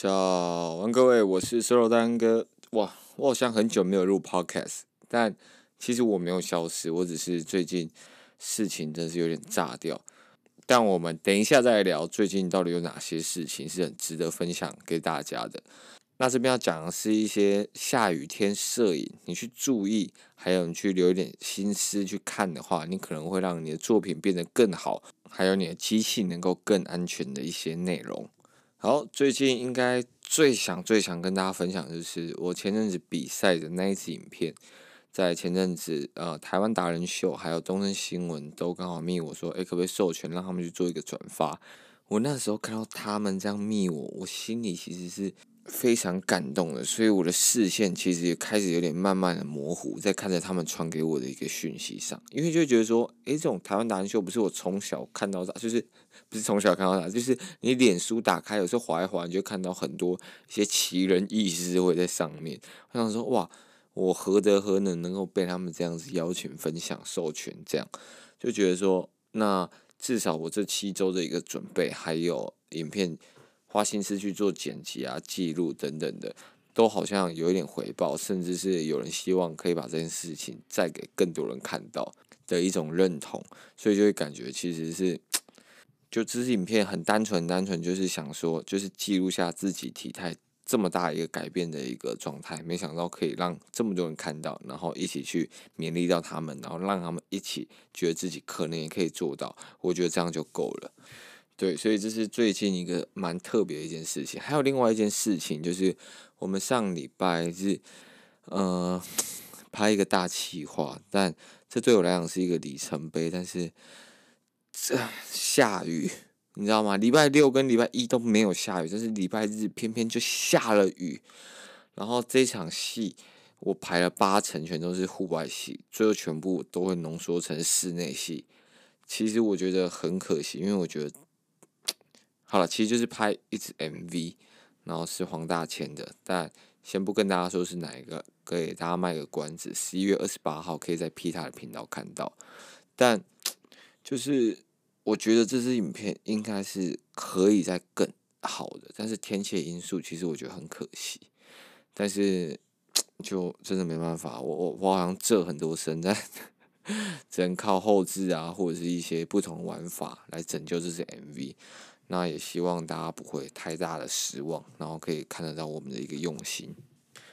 早安，各位，我是 Solo 大安哥。哇，我好像很久没有录 Podcast，但其实我没有消失，我只是最近事情真是有点炸掉。但我们等一下再来聊，最近到底有哪些事情是很值得分享给大家的。那这边要讲的是一些下雨天摄影，你去注意，还有你去留一点心思去看的话，你可能会让你的作品变得更好，还有你的机器能够更安全的一些内容。好，最近应该最想最想跟大家分享就是我前阵子比赛的那一支影片，在前阵子呃台湾达人秀还有东森新闻都刚好密我说，诶，可不可以授权让他们去做一个转发？我那时候看到他们这样密我，我心里其实是。非常感动的，所以我的视线其实也开始有点慢慢的模糊，在看着他们传给我的一个讯息上，因为就觉得说，诶，这种台湾达人秀不是我从小看到大，就是不是从小看到大，就是你脸书打开有时候划一划，你就看到很多一些奇人异事会在上面。我想说，哇，我何德何能能够被他们这样子邀请、分享、授权，这样就觉得说，那至少我这七周的一个准备，还有影片。花心思去做剪辑啊、记录等等的，都好像有一点回报，甚至是有人希望可以把这件事情再给更多人看到的一种认同，所以就会感觉其实是，就这支影片很单纯，单纯就是想说，就是记录下自己体态这么大一个改变的一个状态，没想到可以让这么多人看到，然后一起去勉励到他们，然后让他们一起觉得自己可能也可以做到，我觉得这样就够了。对，所以这是最近一个蛮特别的一件事情。还有另外一件事情，就是我们上礼拜是呃拍一个大企划，但这对我来讲是一个里程碑。但是这下雨，你知道吗？礼拜六跟礼拜一都没有下雨，但是礼拜日偏偏就下了雨。然后这场戏我排了八成，全都是户外戏，最后全部都会浓缩成室内戏。其实我觉得很可惜，因为我觉得。好了，其实就是拍一支 MV，然后是黄大千的，但先不跟大家说是哪一个，给大家卖个关子，十一月二十八号可以在 P 塔的频道看到。但 就是我觉得这支影片应该是可以再更好的，但是天气因素其实我觉得很可惜。但是 就真的没办法，我我我好像这很多声，但 只能靠后置啊，或者是一些不同玩法来拯救这支 MV。那也希望大家不会太大的失望，然后可以看得到我们的一个用心。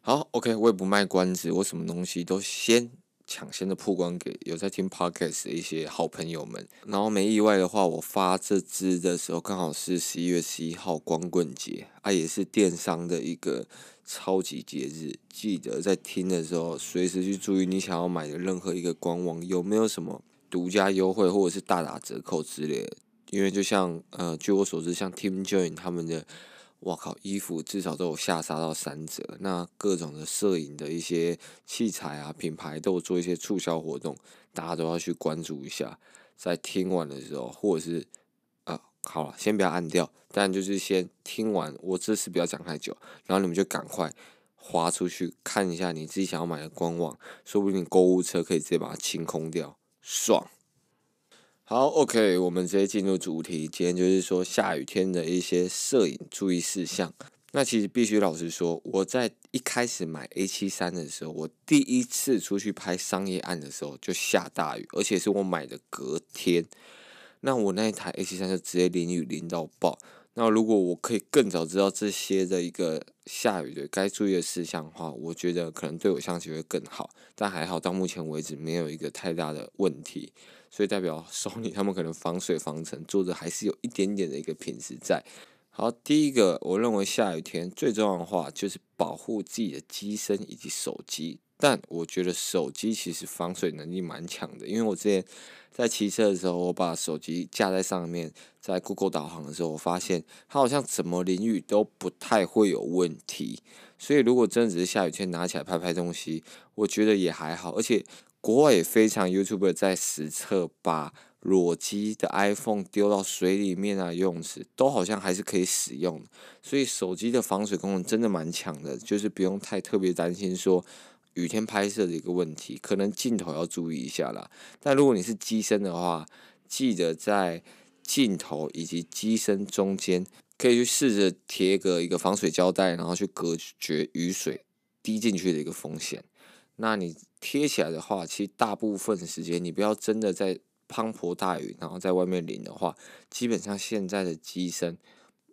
好，OK，我也不卖关子，我什么东西都先抢先的曝光给有在听 Podcast 的一些好朋友们。然后没意外的话，我发这支的时候刚好是十一月十一号光棍节啊，也是电商的一个超级节日。记得在听的时候，随时去注意你想要买的任何一个官网有没有什么独家优惠或者是大打折扣之类的。因为就像呃，据我所知，像 Team Join 他们的，哇靠，衣服至少都有下杀到三折。那各种的摄影的一些器材啊，品牌都有做一些促销活动，大家都要去关注一下。在听完的时候，或者是呃，好了，先不要按掉，但就是先听完。我这次不要讲太久，然后你们就赶快划出去看一下你自己想要买的官网，说不定购物车可以直接把它清空掉，爽。好，OK，我们直接进入主题。今天就是说下雨天的一些摄影注意事项。那其实必须老实说，我在一开始买 A 七三的时候，我第一次出去拍商业案的时候就下大雨，而且是我买的隔天。那我那一台 A 七三就直接淋雨淋到爆。那如果我可以更早知道这些的一个下雨的该注意的事项的话，我觉得可能对我相机会更好。但还好，到目前为止没有一个太大的问题。所以代表 Sony 他们可能防水防尘做的还是有一点点的一个品质在。好，第一个，我认为下雨天最重要的话就是保护自己的机身以及手机。但我觉得手机其实防水能力蛮强的，因为我之前在骑车的时候，我把手机架在上面，在 Google 导航的时候，我发现它好像怎么淋雨都不太会有问题。所以如果真的只是下雨天拿起来拍拍东西，我觉得也还好。而且国外也非常 YouTuber 在实测把裸机的 iPhone 丢到水里面啊，游泳池都好像还是可以使用。所以手机的防水功能真的蛮强的，就是不用太特别担心说。雨天拍摄的一个问题，可能镜头要注意一下啦。但如果你是机身的话，记得在镜头以及机身中间，可以去试着贴个一个防水胶带，然后去隔绝雨水滴进去的一个风险。那你贴起来的话，其实大部分时间，你不要真的在滂沱大雨，然后在外面淋的话，基本上现在的机身，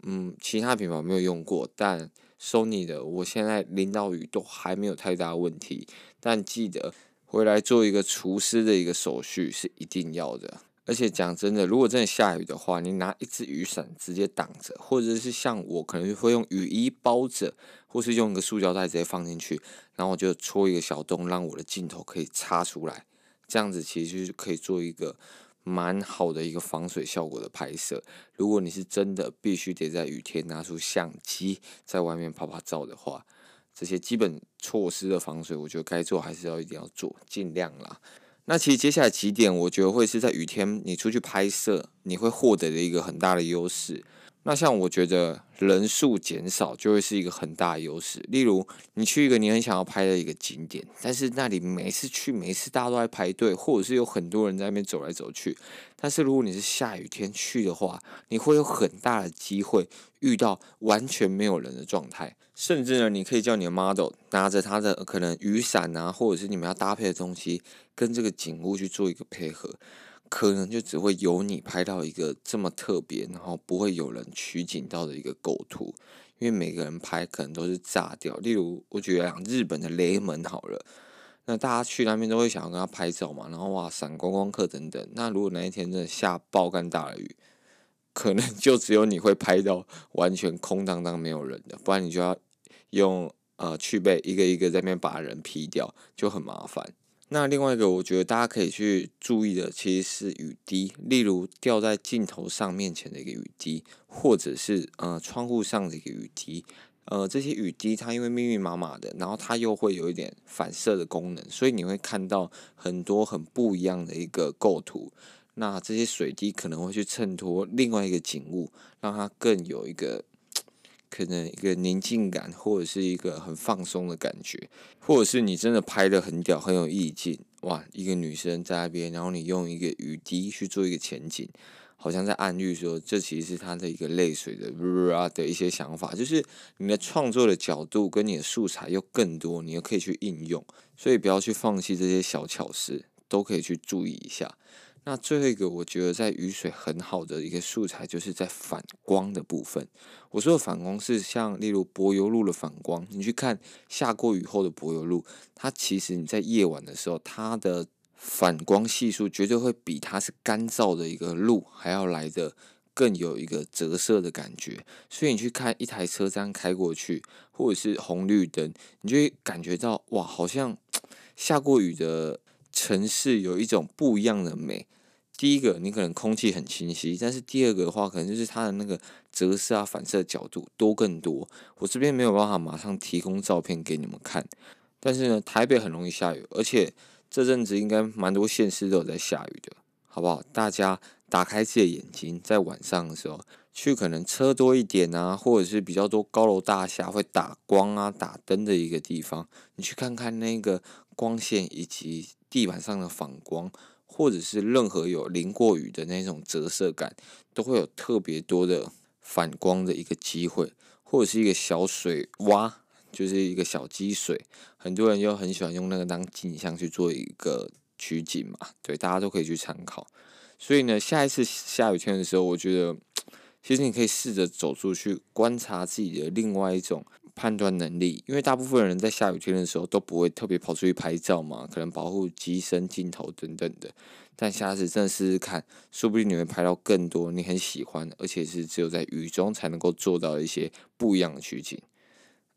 嗯，其他品牌没有用过，但。Sony 的，我现在淋到雨都还没有太大问题，但记得回来做一个除湿的一个手续是一定要的。而且讲真的，如果真的下雨的话，你拿一支雨伞直接挡着，或者是像我可能会用雨衣包着，或是用一个塑胶袋直接放进去，然后我就戳一个小洞，让我的镜头可以插出来，这样子其实就可以做一个。蛮好的一个防水效果的拍摄。如果你是真的必须得在雨天拿出相机在外面拍拍照的话，这些基本措施的防水，我觉得该做还是要一定要做，尽量啦。那其实接下来几点，我觉得会是在雨天你出去拍摄，你会获得的一个很大的优势。那像我觉得人数减少就会是一个很大的优势。例如，你去一个你很想要拍的一个景点，但是那里每次去，每次大家都在排队，或者是有很多人在那边走来走去。但是如果你是下雨天去的话，你会有很大的机会遇到完全没有人的状态，甚至呢，你可以叫你的 model 拿着他的可能雨伞啊，或者是你们要搭配的东西，跟这个景物去做一个配合。可能就只会有你拍到一个这么特别，然后不会有人取景到的一个构图，因为每个人拍可能都是炸掉。例如，我觉得日本的雷门好了，那大家去那边都会想要跟他拍照嘛，然后哇，闪观光客等等。那如果哪一天真的下爆干大雨，可能就只有你会拍到完全空荡荡没有人的，不然你就要用呃去背一个一个在那边把人 P 掉，就很麻烦。那另外一个，我觉得大家可以去注意的，其实是雨滴，例如掉在镜头上面前的一个雨滴，或者是呃窗户上的一个雨滴，呃这些雨滴它因为密密麻麻的，然后它又会有一点反射的功能，所以你会看到很多很不一样的一个构图。那这些水滴可能会去衬托另外一个景物，让它更有一个。可能一个宁静感，或者是一个很放松的感觉，或者是你真的拍得很屌，很有意境，哇！一个女生在那边，然后你用一个雨滴去做一个前景，好像在暗喻说，这其实是她的一个泪水的啊的一些想法，就是你的创作的角度跟你的素材又更多，你又可以去应用，所以不要去放弃这些小巧思，都可以去注意一下。那最后一个，我觉得在雨水很好的一个素材，就是在反光的部分。我说的反光是像例如柏油路的反光，你去看下过雨后的柏油路，它其实你在夜晚的时候，它的反光系数绝对会比它是干燥的一个路还要来的更有一个折射的感觉。所以你去看一台车这样开过去，或者是红绿灯，你就会感觉到哇，好像下过雨的城市有一种不一样的美。第一个，你可能空气很清晰，但是第二个的话，可能就是它的那个折射啊、反射角度多更多。我这边没有办法马上提供照片给你们看，但是呢，台北很容易下雨，而且这阵子应该蛮多县市都有在下雨的，好不好？大家打开自己的眼睛，在晚上的时候去，可能车多一点啊，或者是比较多高楼大厦会打光啊、打灯的一个地方，你去看看那个光线以及地板上的反光。或者是任何有淋过雨的那种折射感，都会有特别多的反光的一个机会，或者是一个小水洼，就是一个小积水，很多人又很喜欢用那个当镜像去做一个取景嘛，对，大家都可以去参考。所以呢，下一次下雨天的时候，我觉得 其实你可以试着走出去，观察自己的另外一种。判断能力，因为大部分人在下雨天的时候都不会特别跑出去拍照嘛，可能保护机身、镜头等等的。但下次真的试试看，说不定你会拍到更多你很喜欢，而且是只有在雨中才能够做到一些不一样的取景。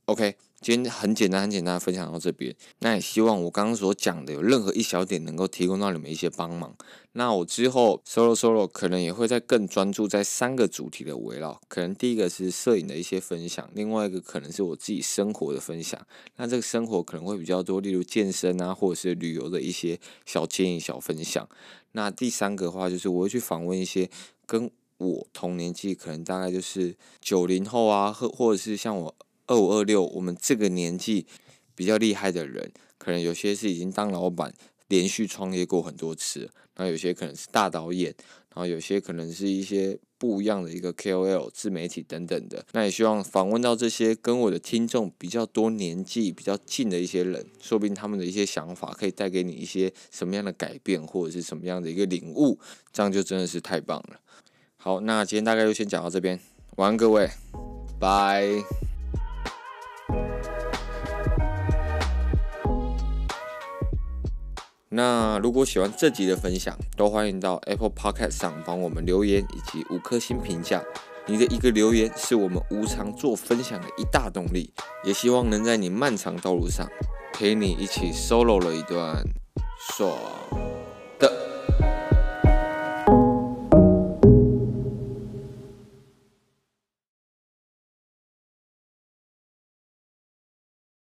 OK，今天很简单，很简单分享到这边。那也希望我刚刚所讲的有任何一小点能够提供到你们一些帮忙。那我之后 solo solo 可能也会再更专注在三个主题的围绕。可能第一个是摄影的一些分享，另外一个可能是我自己生活的分享。那这个生活可能会比较多，例如健身啊，或者是旅游的一些小建议、小分享。那第三个的话，就是我会去访问一些跟我同年纪，可能大概就是九零后啊，或或者是像我。二五二六，我们这个年纪比较厉害的人，可能有些是已经当老板，连续创业过很多次，然后有些可能是大导演，然后有些可能是一些不一样的一个 KOL 自媒体等等的。那也希望访问到这些跟我的听众比较多年纪比较近的一些人，说不定他们的一些想法可以带给你一些什么样的改变，或者是什么样的一个领悟，这样就真的是太棒了。好，那今天大概就先讲到这边，晚安各位，拜。那如果喜欢这集的分享，都欢迎到 Apple Podcast 上帮我们留言以及五颗星评价。你的一个留言是我们无偿做分享的一大动力，也希望能在你漫长道路上陪你一起 solo 了一段爽。